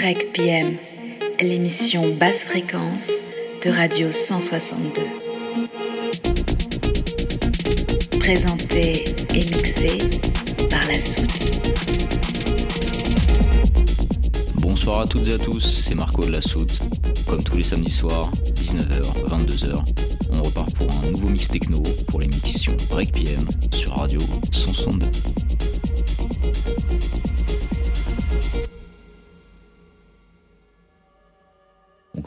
Break PM, l'émission basse fréquence de Radio 162. Présentée et mixée par la Soute. Bonsoir à toutes et à tous, c'est Marco de la Soute. Comme tous les samedis soirs, 19h, 22h, on repart pour un nouveau mix techno pour l'émission Break PM sur Radio 162.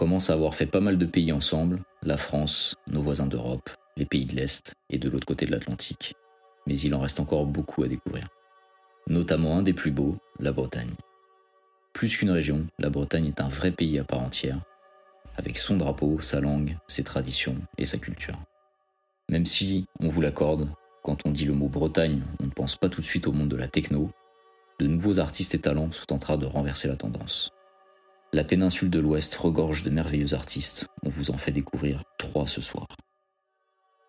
Commence à avoir fait pas mal de pays ensemble, la France, nos voisins d'Europe, les pays de l'Est et de l'autre côté de l'Atlantique. Mais il en reste encore beaucoup à découvrir. Notamment un des plus beaux, la Bretagne. Plus qu'une région, la Bretagne est un vrai pays à part entière, avec son drapeau, sa langue, ses traditions et sa culture. Même si, on vous l'accorde, quand on dit le mot Bretagne, on ne pense pas tout de suite au monde de la techno, de nouveaux artistes et talents sont en de renverser la tendance. La péninsule de l'Ouest regorge de merveilleux artistes, on vous en fait découvrir trois ce soir.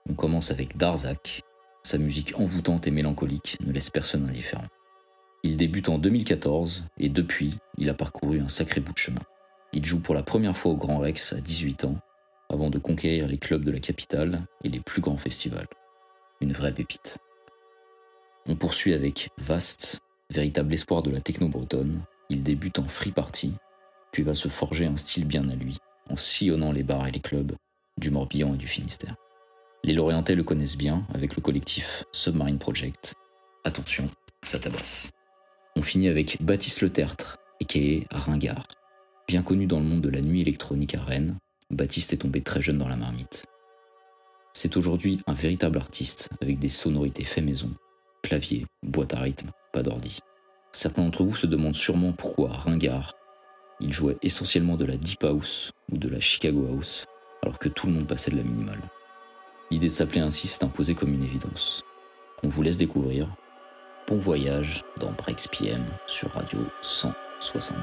On commence avec Darzak, sa musique envoûtante et mélancolique ne laisse personne indifférent. Il débute en 2014 et depuis, il a parcouru un sacré bout de chemin. Il joue pour la première fois au Grand Rex à 18 ans, avant de conquérir les clubs de la capitale et les plus grands festivals. Une vraie pépite. On poursuit avec Vast, véritable espoir de la techno bretonne. Il débute en free party, puis va se forger un style bien à lui, en sillonnant les bars et les clubs du Morbihan et du Finistère. Les Lorientais le connaissent bien avec le collectif Submarine Project. Attention, ça tabasse. On finit avec Baptiste Le Tertre, a.k.a. Ringard. Bien connu dans le monde de la nuit électronique à Rennes, Baptiste est tombé très jeune dans la marmite. C'est aujourd'hui un véritable artiste avec des sonorités fait maison, clavier, boîte à rythme, pas d'ordi. Certains d'entre vous se demandent sûrement pourquoi Ringard. Il jouait essentiellement de la deep house ou de la Chicago house, alors que tout le monde passait de la minimale. L'idée de s'appeler ainsi s'est imposée comme une évidence. On vous laisse découvrir Bon voyage dans Breaks PM sur Radio 162.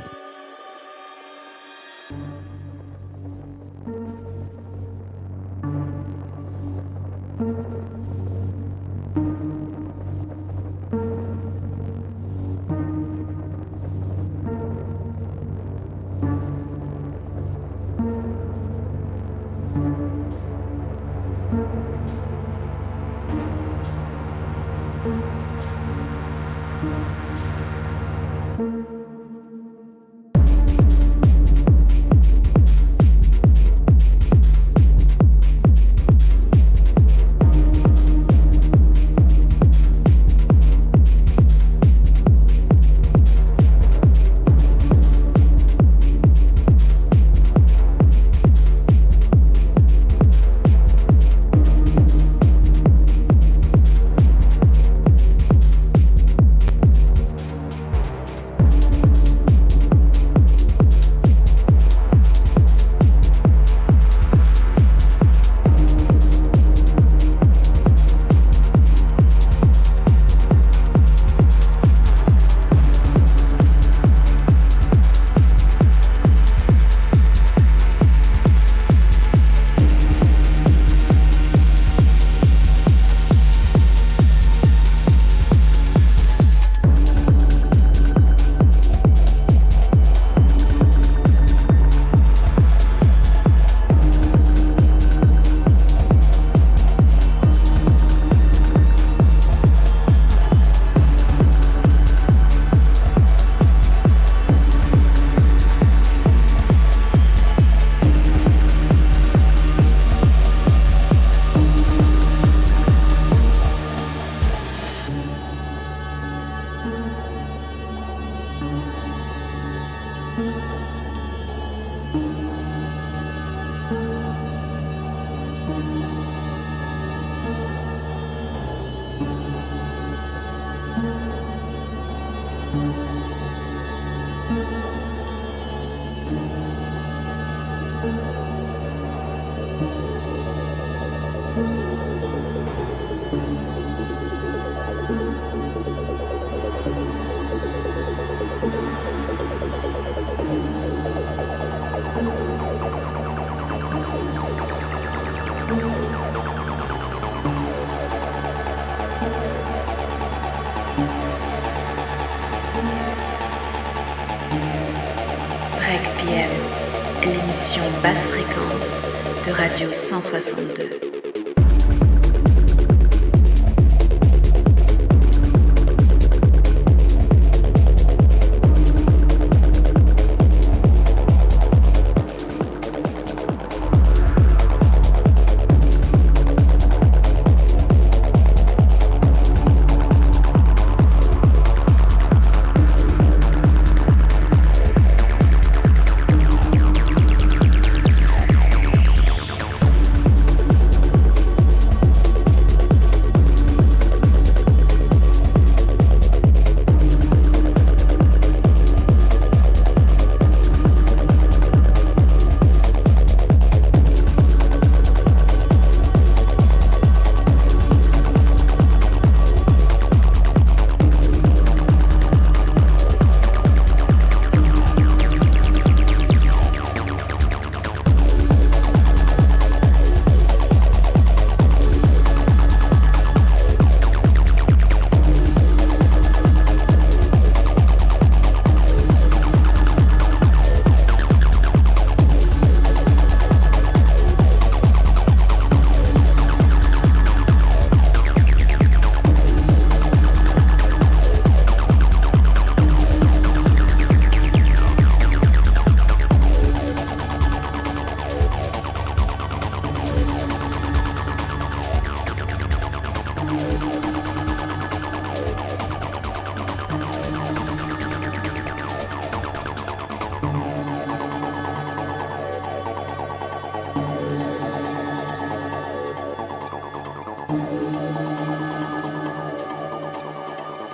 Basse fréquence de Radio 162.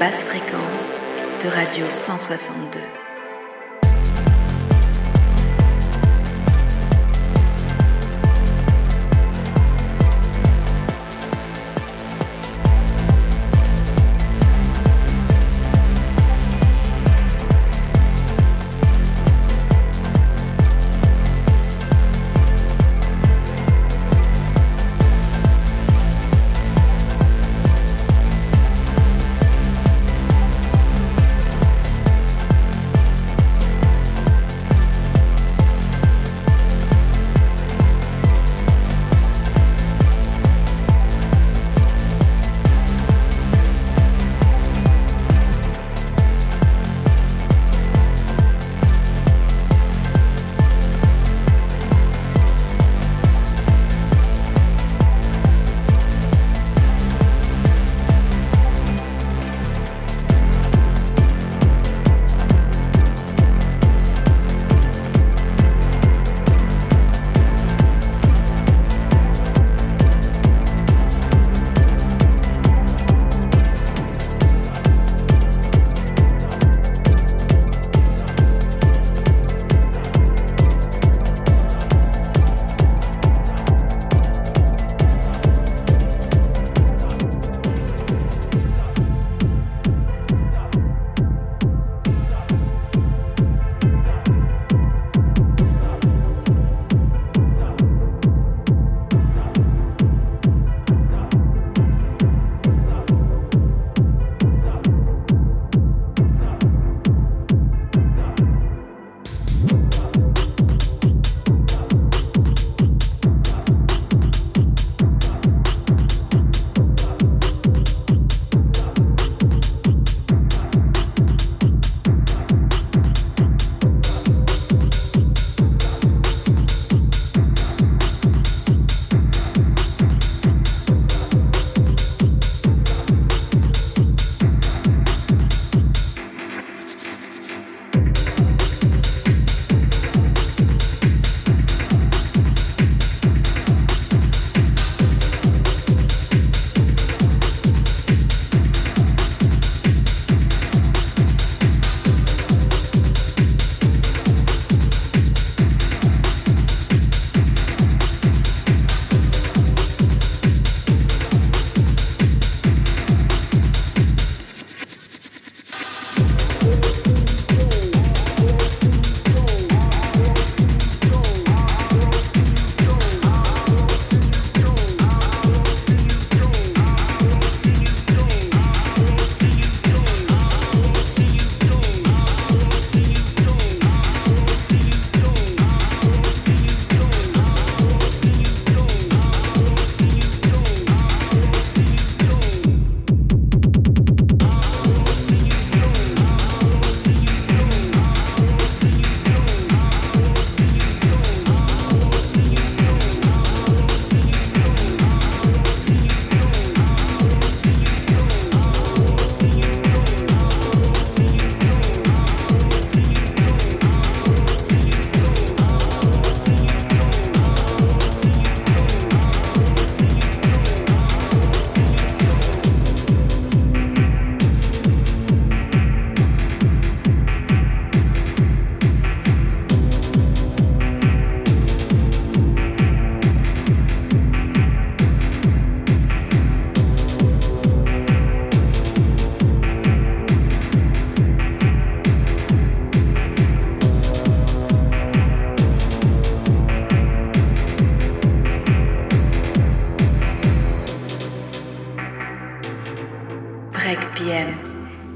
basse fréquence de Radio 162.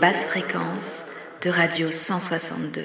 Basse fréquence de Radio 162.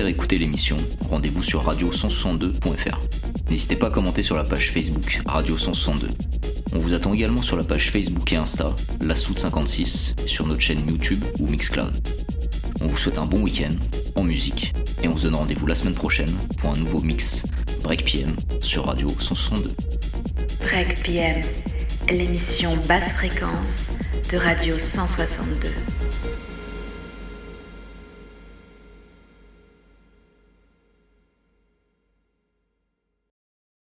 Souhaitez réécouter l'émission, rendez-vous sur radio162.fr. N'hésitez pas à commenter sur la page Facebook Radio 162. On vous attend également sur la page Facebook et Insta, la Soute 56, sur notre chaîne YouTube ou Mixcloud. On vous souhaite un bon week-end en musique et on se donne rendez-vous la semaine prochaine pour un nouveau mix Break PM sur Radio 162. Break PM, l'émission basse fréquence de Radio 162.